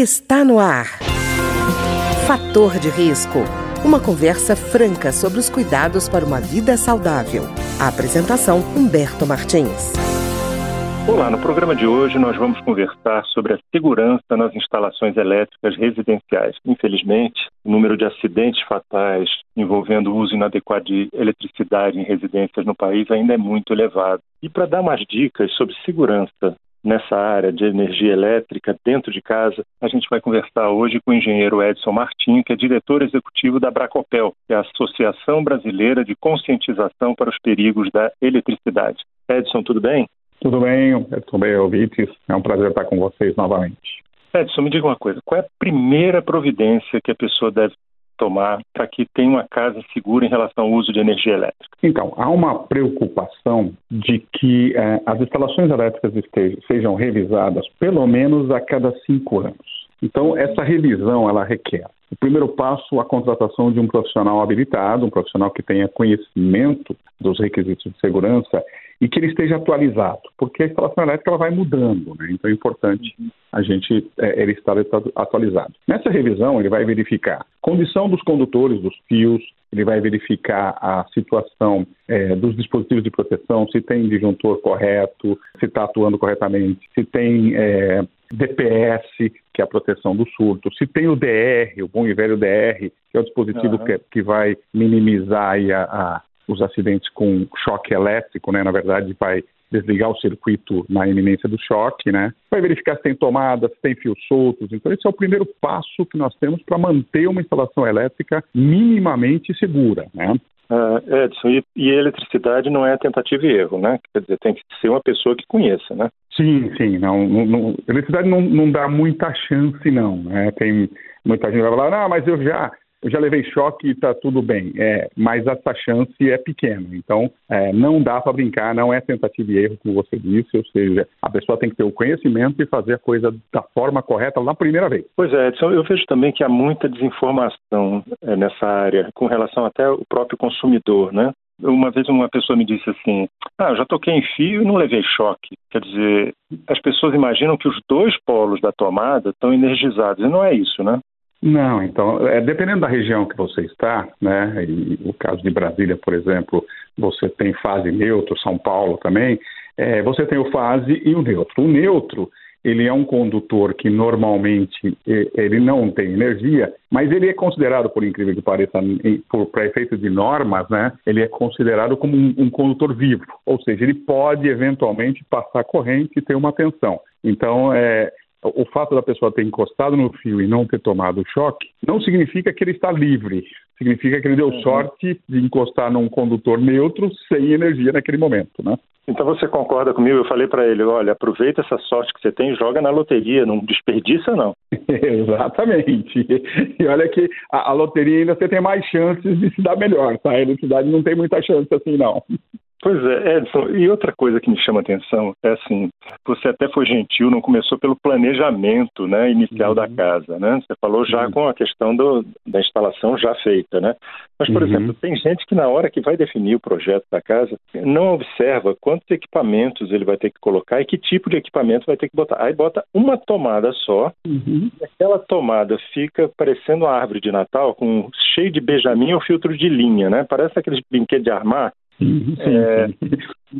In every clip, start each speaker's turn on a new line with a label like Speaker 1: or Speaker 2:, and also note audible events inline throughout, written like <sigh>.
Speaker 1: está no ar. Fator de risco. Uma conversa franca sobre os cuidados para uma vida saudável. A apresentação Humberto Martins.
Speaker 2: Olá, no programa de hoje nós vamos conversar sobre a segurança nas instalações elétricas residenciais. Infelizmente, o número de acidentes fatais envolvendo o uso inadequado de eletricidade em residências no país ainda é muito elevado. E para dar mais dicas sobre segurança nessa área de energia elétrica dentro de casa, a gente vai conversar hoje com o engenheiro Edson Martim, que é diretor executivo da Bracopel, que é a Associação Brasileira de Conscientização para os Perigos da Eletricidade. Edson, tudo bem?
Speaker 3: Tudo bem, tudo bem, ouvintes. É um prazer estar com vocês novamente.
Speaker 2: Edson, me diga uma coisa: qual é a primeira providência que a pessoa deve tomar para que tenha uma casa segura em relação ao uso de energia elétrica?
Speaker 3: Então, há uma preocupação de que eh, as instalações elétricas estejam, sejam revisadas pelo menos a cada cinco anos. Então, essa revisão ela requer o primeiro passo, a contratação de um profissional habilitado, um profissional que tenha conhecimento dos requisitos de segurança e que ele esteja atualizado, porque a instalação elétrica ela vai mudando, né? então é importante a gente é, ele estar atualizado. Nessa revisão, ele vai verificar condição dos condutores, dos fios, ele vai verificar a situação é, dos dispositivos de proteção, se tem disjuntor correto, se está atuando corretamente, se tem é, DPS, que é a proteção do surto, se tem o DR, o bom e velho DR, que é o dispositivo uhum. que, que, vai minimizar a, a, os acidentes com choque elétrico, né? Na verdade, vai desligar o circuito na iminência do choque, né? Vai verificar se tem tomada, se tem fios soltos. Então, esse é o primeiro passo que nós temos para manter uma instalação elétrica minimamente segura, né?
Speaker 2: Uh, Edson, e, e eletricidade não é tentativa e erro, né? Quer dizer, tem que ser uma pessoa que conheça, né?
Speaker 3: Sim, sim. Não, não, não eletricidade não, não dá muita chance, não. Né? Tem muita gente que vai falar, ah, mas eu já eu já levei choque e está tudo bem. É, mas essa chance é pequena. Então, é, não dá para brincar, não é tentativa e erro, como você disse. Ou seja, a pessoa tem que ter o conhecimento e fazer a coisa da forma correta na primeira vez.
Speaker 2: Pois é, Edson, eu vejo também que há muita desinformação é, nessa área, com relação até ao próprio consumidor, né? Uma vez uma pessoa me disse assim: Ah, já toquei em fio e não levei choque. Quer dizer, as pessoas imaginam que os dois polos da tomada estão energizados, e não é isso, né?
Speaker 3: Não, então, é, dependendo da região que você está, né, e o caso de Brasília, por exemplo, você tem fase neutro, São Paulo também, é, você tem o fase e o neutro. O neutro, ele é um condutor que normalmente ele não tem energia, mas ele é considerado, por incrível que pareça, para efeito de normas, né, ele é considerado como um, um, condutor vivo, ou seja, ele pode eventualmente passar corrente e ter uma tensão. Então, é, o fato da pessoa ter encostado no fio e não ter tomado choque não significa que ele está livre. Significa que ele deu uhum. sorte de encostar num condutor neutro sem energia naquele momento, né?
Speaker 2: Então você concorda comigo? Eu falei para ele, olha, aproveita essa sorte que você tem, joga na loteria, não desperdiça não. <laughs>
Speaker 3: Exatamente. E olha que a, a, loteria ainda você tem mais chances de se dar melhor, tá? A eletricidade não tem muita chance assim não.
Speaker 2: Pois é, Edson, e outra coisa que me chama a atenção é assim, você até foi gentil, não começou pelo planejamento né, inicial uhum. da casa, né? Você falou já uhum. com a questão do, da instalação já feita, né? Mas, por uhum. exemplo, tem gente que na hora que vai definir o projeto da casa, não observa quantos equipamentos ele vai ter que colocar e que tipo de equipamento vai ter que botar. Aí bota uma tomada só, uhum. e aquela tomada fica parecendo uma árvore de Natal, com cheio de bejamin ou filtro de linha, né? Parece aqueles brinquedos de armar Sim, é,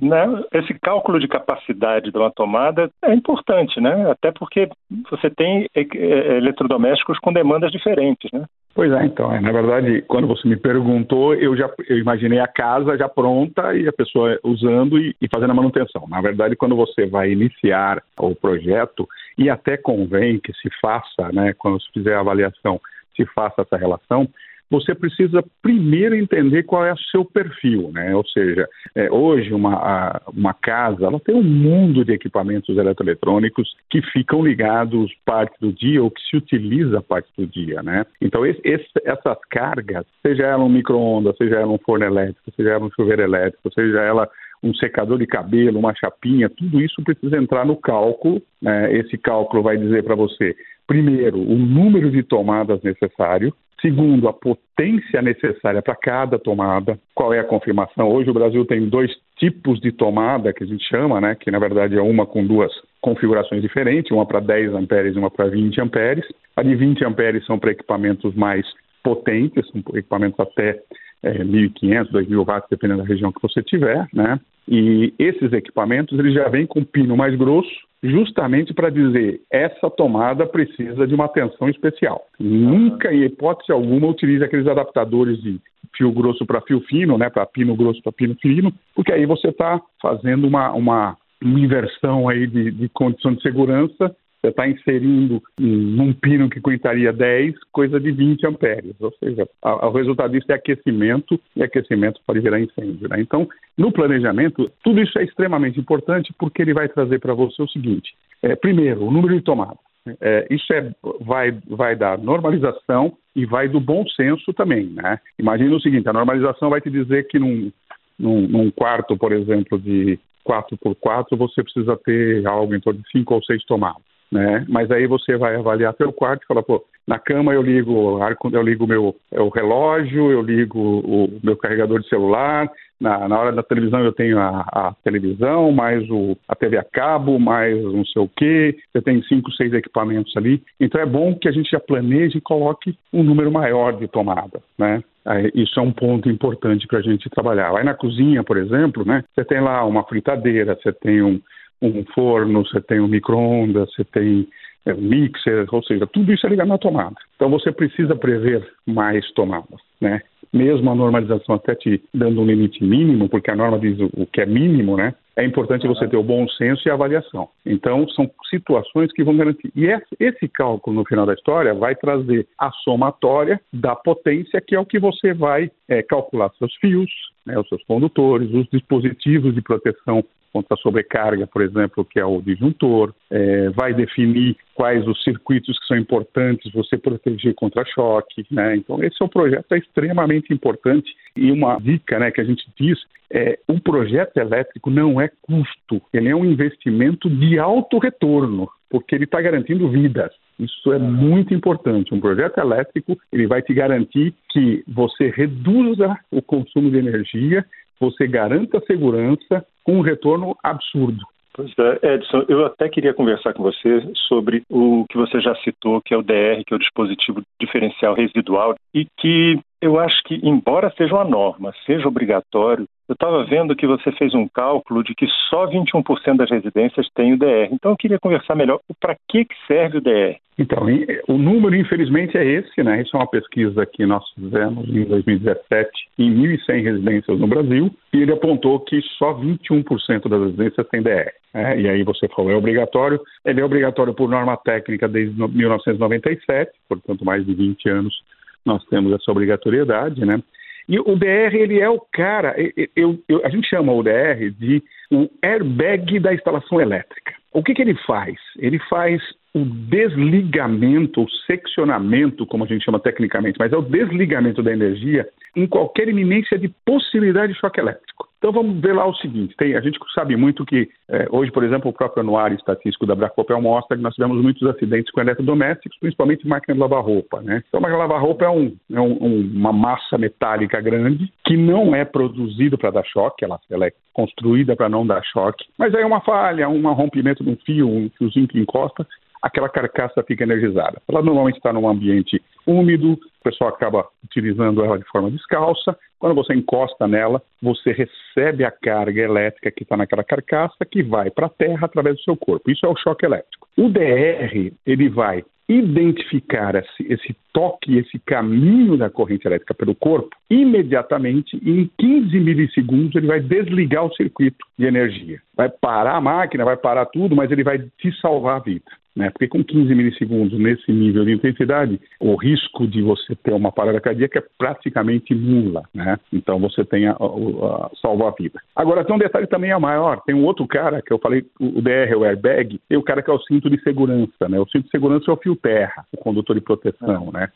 Speaker 2: né, esse cálculo de capacidade de uma tomada é importante, né? Até porque você tem eletrodomésticos com demandas diferentes, né?
Speaker 3: Pois é, então, é, na verdade, quando você me perguntou, eu já eu imaginei a casa já pronta e a pessoa usando e, e fazendo a manutenção. Na verdade, quando você vai iniciar o projeto, e até convém que se faça, né, quando se fizer a avaliação, se faça essa relação, você precisa primeiro entender qual é o seu perfil, né? Ou seja, é, hoje uma, uma casa ela tem um mundo de equipamentos eletroeletrônicos que ficam ligados parte do dia ou que se utiliza parte do dia, né? Então esse, esse, essas cargas, seja ela um micro-ondas, seja ela um forno elétrico, seja ela um chuveiro elétrico, seja ela um secador de cabelo, uma chapinha, tudo isso precisa entrar no cálculo. Né? Esse cálculo vai dizer para você, primeiro, o número de tomadas necessário, Segundo, a potência necessária para cada tomada. Qual é a confirmação? Hoje o Brasil tem dois tipos de tomada que a gente chama, né? Que na verdade é uma com duas configurações diferentes, uma para 10 amperes e uma para 20 amperes. A de 20 amperes são para equipamentos mais potentes, são equipamentos até é, 1.500, 2.000 watts, dependendo da região que você tiver, né? E esses equipamentos eles já vêm com pino mais grosso, justamente para dizer essa tomada precisa de uma atenção especial. Nunca, em hipótese alguma, utilize aqueles adaptadores de fio grosso para fio fino, né? Para pino grosso para pino fino, porque aí você está fazendo uma, uma uma inversão aí de, de condição de segurança você está inserindo num pino que aguentaria 10, coisa de 20 amperes. Ou seja, a, o resultado disso é aquecimento, e aquecimento pode virar incêndio. Né? Então, no planejamento, tudo isso é extremamente importante porque ele vai trazer para você o seguinte: é, primeiro, o número de tomadas. É, isso é, vai, vai dar normalização e vai do bom senso também. Né? Imagina o seguinte: a normalização vai te dizer que num, num, num quarto, por exemplo, de 4x4, você precisa ter algo em torno de 5 ou 6 tomadas né? Mas aí você vai avaliar teu quarto e fala, pô, na cama eu ligo, eu ligo meu é o relógio, eu ligo o meu carregador de celular, na, na hora da televisão eu tenho a, a, televisão, mais o, a TV a cabo, mais não sei o quê, você tem cinco, seis equipamentos ali. Então é bom que a gente já planeje e coloque um número maior de tomada, né? Isso é um ponto importante para a gente trabalhar. Aí na cozinha, por exemplo, né? Você tem lá uma fritadeira, você tem um, um forno, você tem um micro-ondas, você tem é, mixer, ou seja, tudo isso é ligado na tomada. Então você precisa prever mais tomadas, né? Mesmo a normalização até te dando um limite mínimo, porque a norma diz o que é mínimo, né? É importante você ter o bom senso e a avaliação. Então, são situações que vão garantir. E esse cálculo, no final da história, vai trazer a somatória da potência, que é o que você vai é, calcular seus fios, né, os seus condutores, os dispositivos de proteção contra a sobrecarga, por exemplo, que é o disjuntor, é, vai definir quais os circuitos que são importantes você proteger contra choque, né? Então esse é um projeto é extremamente importante e uma dica, né, que a gente diz é um projeto elétrico não é custo, ele é um investimento de alto retorno, porque ele está garantindo vidas. Isso é muito importante. Um projeto elétrico ele vai te garantir que você reduza o consumo de energia você garanta a segurança com um retorno absurdo.
Speaker 2: Pois é, Edson, eu até queria conversar com você sobre o que você já citou, que é o DR, que é o dispositivo diferencial residual, e que eu acho que, embora seja uma norma, seja obrigatório, eu estava vendo que você fez um cálculo de que só 21% das residências têm o DR. Então eu queria conversar melhor para que, que serve o DR.
Speaker 3: Então, o número, infelizmente, é esse, né? Isso é uma pesquisa que nós fizemos em 2017 em 1.100 residências no Brasil, e ele apontou que só 21% das residências têm DR. É, e aí você falou, é obrigatório. Ele é obrigatório por norma técnica desde 1997, portanto, mais de 20 anos nós temos essa obrigatoriedade, né? E o DR, ele é o cara, eu, eu, a gente chama o DR de o airbag da instalação elétrica. O que, que ele faz? Ele faz o desligamento, o seccionamento, como a gente chama tecnicamente, mas é o desligamento da energia em qualquer iminência de possibilidade de choque elétrico. Então vamos ver lá o seguinte: tem, a gente sabe muito que é, hoje, por exemplo, o próprio anuário estatístico da Bracopel mostra que nós tivemos muitos acidentes com eletrodomésticos, principalmente máquina de lavar roupa. Né? Então, a máquina de lavar roupa é, um, é um, uma massa metálica grande que não é produzida para dar choque, ela, ela é construída para não dar choque, mas aí uma falha, um rompimento de um fio, um fiozinho que encosta, aquela carcaça fica energizada. Ela normalmente está num ambiente úmido, o pessoal acaba utilizando ela de forma descalça. Quando você encosta nela, você recebe a carga elétrica que está naquela carcaça que vai para a terra através do seu corpo. Isso é o choque elétrico. O DR ele vai identificar esse, esse toque, esse caminho da corrente elétrica pelo corpo, imediatamente, em 15 milissegundos, ele vai desligar o circuito de energia. Vai parar a máquina, vai parar tudo, mas ele vai te salvar a vida. Né? Porque com 15 milissegundos nesse nível de intensidade, o risco de você ter uma parada cardíaca é praticamente nula. Né? Então você tem a, a, a salva a vida. Agora tem um detalhe também a maior. Tem um outro cara que eu falei, o DR, o airbag, e o cara que é o cinto de segurança. Né? O cinto de segurança é o fio terra, o condutor de proteção. Né?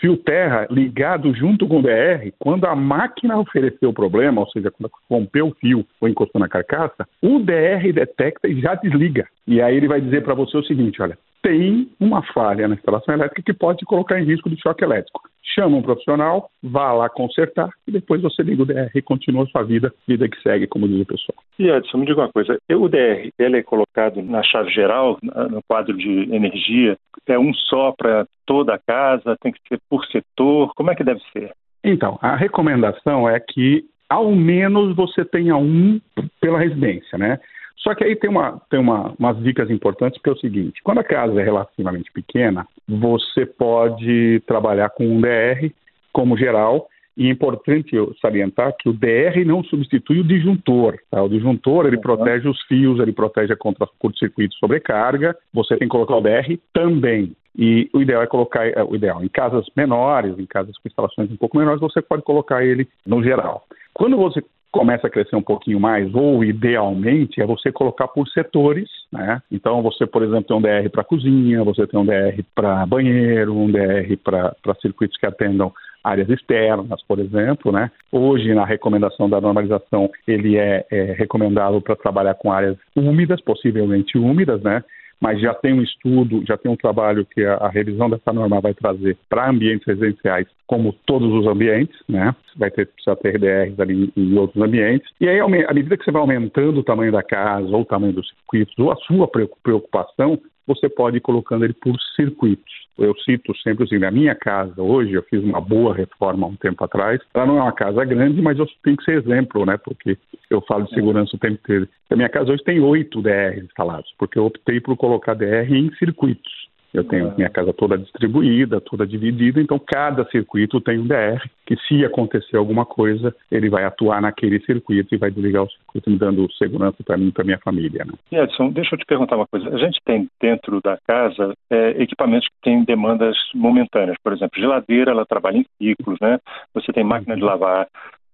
Speaker 3: Fio terra ligado junto com o DR, quando a máquina ofereceu o problema, ou seja, quando rompeu o fio ou encostou na carcaça, o DR detecta e já desliga. E aí ele vai dizer para você o seguinte: olha, tem uma falha na instalação elétrica que pode colocar em risco de choque elétrico. chama um profissional, vá lá consertar e depois você liga o DR e continua a sua vida, vida que segue, como diz o pessoal.
Speaker 2: E Edson, me diga uma coisa, o DR, ele é colocado na chave geral, no quadro de energia, é um só para toda a casa, tem que ser por setor, como é que deve ser?
Speaker 3: Então, a recomendação é que ao menos você tenha um pela residência, né? Só que aí tem, uma, tem uma, umas dicas importantes, que é o seguinte: quando a casa é relativamente pequena, você pode trabalhar com um DR como geral. E é importante salientar que o DR não substitui o disjuntor. Tá? O disjuntor ele uhum. protege os fios, ele protege contra curto-circuito sobrecarga. Você tem que colocar o DR também. E o ideal é colocar, é, o ideal, em casas menores, em casas com instalações um pouco menores, você pode colocar ele no geral. Quando você começa a crescer um pouquinho mais, ou idealmente, é você colocar por setores, né? Então você, por exemplo, tem um DR para cozinha, você tem um DR para banheiro, um DR para circuitos que atendam áreas externas, por exemplo, né? Hoje, na recomendação da normalização, ele é, é recomendado para trabalhar com áreas úmidas, possivelmente úmidas, né? Mas já tem um estudo, já tem um trabalho que a, a revisão dessa norma vai trazer para ambientes residenciais, como todos os ambientes, né? Vai ter precisa ter DRs ali em outros ambientes. E aí, à medida que você vai aumentando o tamanho da casa, ou o tamanho dos circuitos, ou a sua preocupação, você pode ir colocando ele por circuitos. Eu cito sempre assim, na minha casa hoje, eu fiz uma boa reforma há um tempo atrás. Ela não é uma casa grande, mas eu tenho que ser exemplo, né? Porque eu falo de segurança o tempo inteiro. A minha casa hoje tem oito DRs instalados, porque eu optei por colocar DR em circuitos. Eu tenho minha casa toda distribuída, toda dividida, então cada circuito tem um DR, que se acontecer alguma coisa, ele vai atuar naquele circuito e vai desligar o circuito, me dando segurança para mim e para minha família. Né?
Speaker 2: Edson, deixa eu te perguntar uma coisa. A gente tem dentro da casa é, equipamentos que têm demandas momentâneas, por exemplo, geladeira, ela trabalha em ciclos, né? Você tem máquina de lavar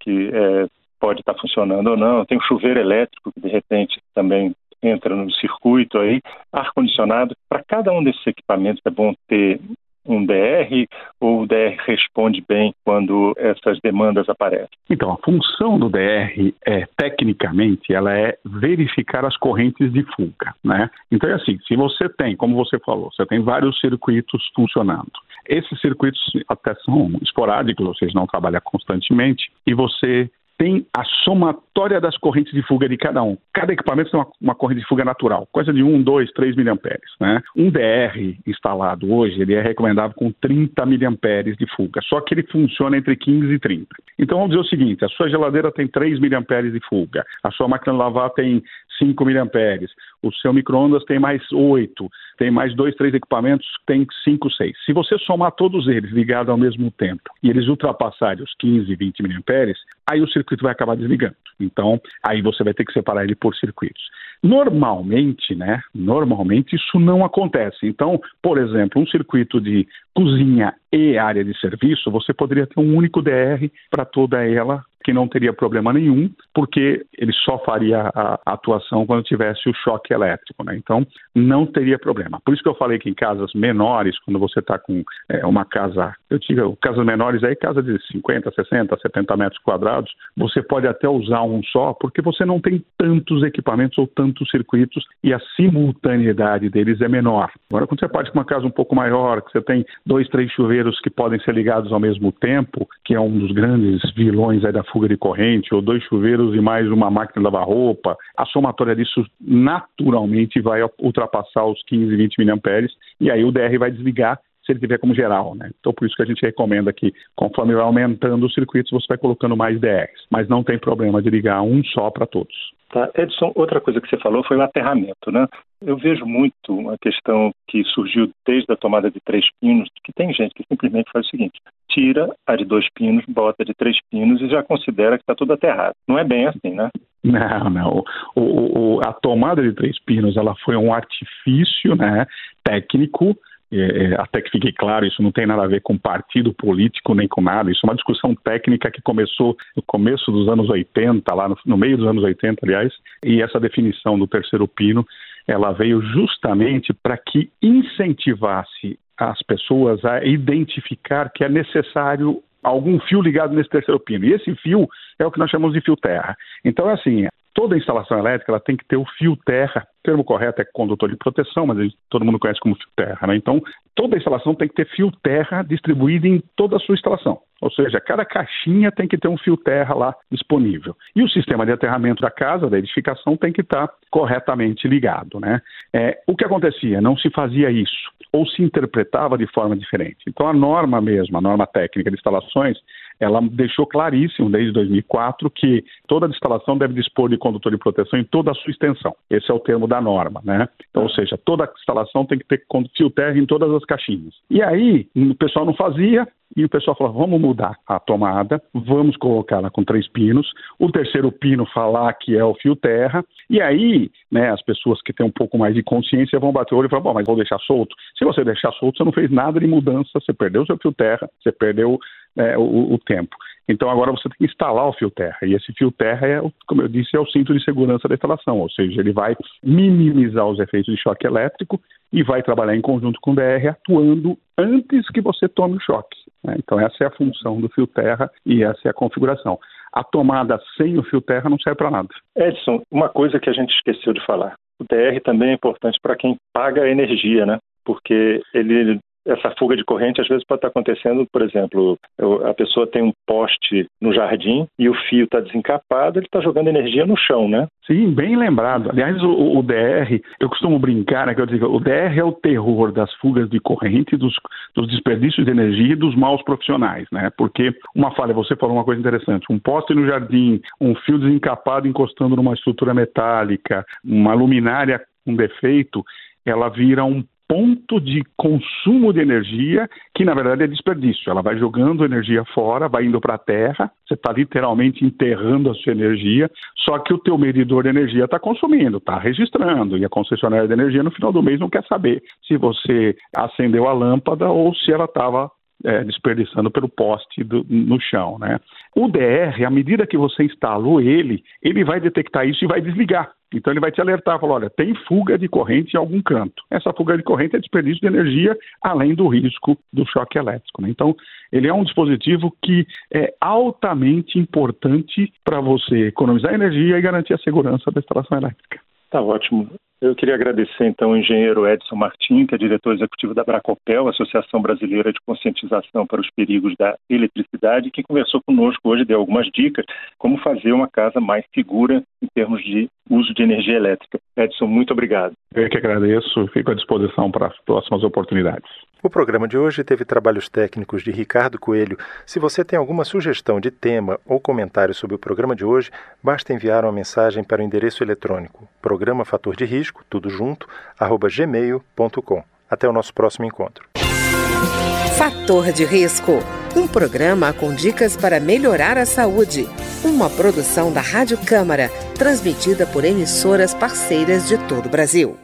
Speaker 2: que é, pode estar funcionando ou não, tem um chuveiro elétrico que de repente também entra no circuito aí, ar-condicionado. Para cada um desses equipamentos é bom ter um DR ou o DR responde bem quando essas demandas aparecem?
Speaker 3: Então, a função do DR é, tecnicamente, ela é verificar as correntes de fuga, né? Então é assim, se você tem, como você falou, você tem vários circuitos funcionando. Esses circuitos até são esporádicos, ou seja, não trabalham constantemente, e você tem a somatória das correntes de fuga de cada um. Cada equipamento tem uma, uma corrente de fuga natural, coisa de 1, 2, 3 miliamperes. Né? Um DR instalado hoje, ele é recomendável com 30 miliamperes de fuga, só que ele funciona entre 15 e 30. Então vamos dizer o seguinte, a sua geladeira tem 3 miliamperes de fuga, a sua máquina de lavar tem 5 miliamperes, o seu micro-ondas tem mais 8, tem mais dois, três equipamentos tem 5, 6. Se você somar todos eles ligados ao mesmo tempo e eles ultrapassarem os 15, 20 miliamperes, aí o circuito vai acabar desligando. Então, aí você vai ter que separar ele por circuitos. Normalmente, né? Normalmente isso não acontece. Então, por exemplo, um circuito de cozinha e área de serviço, você poderia ter um único DR para toda ela que não teria problema nenhum, porque ele só faria a, atuação quando tivesse o choque elétrico, né? Então, não teria problema. Por isso que eu falei que em casas menores, quando você está com é, uma casa, eu digo, casas menores aí, casa de 50, 60, 70 metros quadrados, você pode até usar um só, porque você não tem tantos equipamentos ou tantos circuitos e a simultaneidade deles é menor. Agora, quando você parte com uma casa um pouco maior, que você tem dois, três chuveiros que podem ser ligados ao mesmo tempo, que é um dos grandes vilões aí da fuga de corrente, ou dois chuveiros e mais uma máquina de lavar roupa, a somatória disso naturalmente vai ultrapassar os 15, 20 miliamperes, e aí o DR vai desligar se ele tiver como geral, né? Então por isso que a gente recomenda que conforme vai aumentando os circuitos, você vai colocando mais DRs, mas não tem problema de ligar um só para todos.
Speaker 2: Tá. Edson, outra coisa que você falou foi o aterramento, né? Eu vejo muito uma questão que surgiu desde a tomada de três pinos, que tem gente que simplesmente faz o seguinte: tira a de dois pinos, bota de três pinos e já considera que está tudo aterrado. Não é bem assim, né?
Speaker 3: Não, não. O, o, a tomada de três pinos ela foi um artifício né, técnico é, é, até que fique claro, isso não tem nada a ver com partido político nem com nada, isso é uma discussão técnica que começou no começo dos anos 80, lá no, no meio dos anos 80, aliás, e essa definição do terceiro pino, ela veio justamente para que incentivasse as pessoas a identificar que é necessário algum fio ligado nesse terceiro pino. E esse fio é o que nós chamamos de fio terra. Então, é assim, toda instalação elétrica ela tem que ter o fio terra. O termo correto é condutor de proteção, mas todo mundo conhece como fio terra. Né? Então, toda instalação tem que ter fio terra distribuído em toda a sua instalação. Ou seja, cada caixinha tem que ter um fio terra lá disponível. E o sistema de aterramento da casa, da edificação, tem que estar corretamente ligado. Né? É, o que acontecia? Não se fazia isso, ou se interpretava de forma diferente. Então, a norma mesmo, a norma técnica de instalações, ela deixou claríssimo desde 2004 que toda instalação deve dispor de condutor de proteção em toda a sua extensão. Esse é o termo da norma, né? Então, ou seja, toda instalação tem que ter fio terra em todas as caixinhas. E aí, o pessoal não fazia, e o pessoal falou: vamos mudar a tomada, vamos colocá-la com três pinos, o terceiro pino falar que é o fio terra, e aí né, as pessoas que têm um pouco mais de consciência vão bater o olho e falar: bom, mas vou deixar solto. Se você deixar solto, você não fez nada de mudança, você perdeu seu fio terra, você perdeu é, o, o, tempo. Então agora você tem que instalar o fio terra. E esse fio terra, é, como eu disse, é o cinto de segurança da instalação, ou seja, ele vai minimizar os efeitos de choque elétrico e vai trabalhar em conjunto com o DR, atuando antes que você tome o choque. Né? Então essa é a função do fio terra e essa é a configuração. A tomada sem o fio terra não serve para nada.
Speaker 2: Edson, uma coisa que a gente esqueceu de falar. O DR também é importante para quem paga a energia, né? Porque ele essa fuga de corrente às vezes pode estar acontecendo, por exemplo, a pessoa tem um poste no jardim e o fio está desencapado, ele está jogando energia no chão, né?
Speaker 3: Sim, bem lembrado. Aliás, o, o, DR, eu costumo brincar, né, que eu digo, o DR é o terror das fugas de corrente, dos, dos desperdícios de energia e dos maus profissionais, né? Porque uma falha, você falou uma coisa interessante, um poste no jardim, um fio desencapado encostando numa estrutura metálica, uma luminária com defeito, ela vira um ponto de consumo de energia que na verdade é desperdício. Ela vai jogando energia fora, vai indo para a terra, você está literalmente enterrando a sua energia, só que o teu medidor de energia está consumindo, está registrando, e a concessionária de energia no final do mês não quer saber se você acendeu a lâmpada ou se ela estava é, desperdiçando pelo poste do, no chão, né? O DR, à medida que você instalou ele, ele vai detectar isso e vai desligar. Então ele vai te alertar, falar, olha, tem fuga de corrente em algum canto. Essa fuga de corrente é desperdício de energia, além do risco do choque elétrico. Né? Então ele é um dispositivo que é altamente importante para você economizar energia e garantir a segurança da instalação elétrica.
Speaker 2: Tá ótimo. Eu queria agradecer então ao engenheiro Edson Martim, que é diretor executivo da Bracopel, Associação Brasileira de Conscientização para os Perigos da Eletricidade, que conversou conosco hoje, deu algumas dicas como fazer uma casa mais segura em termos de uso de energia elétrica. Edson, muito obrigado.
Speaker 3: Eu que agradeço, fico à disposição para as próximas oportunidades.
Speaker 4: O programa de hoje teve trabalhos técnicos de Ricardo Coelho. Se você tem alguma sugestão de tema ou comentário sobre o programa de hoje, basta enviar uma mensagem para o endereço eletrônico programa fator de risco, tudo junto, arroba gmail.com. Até o nosso próximo encontro.
Speaker 1: Fator de risco, um programa com dicas para melhorar a saúde. Uma produção da Rádio Câmara, transmitida por emissoras parceiras de todo o Brasil.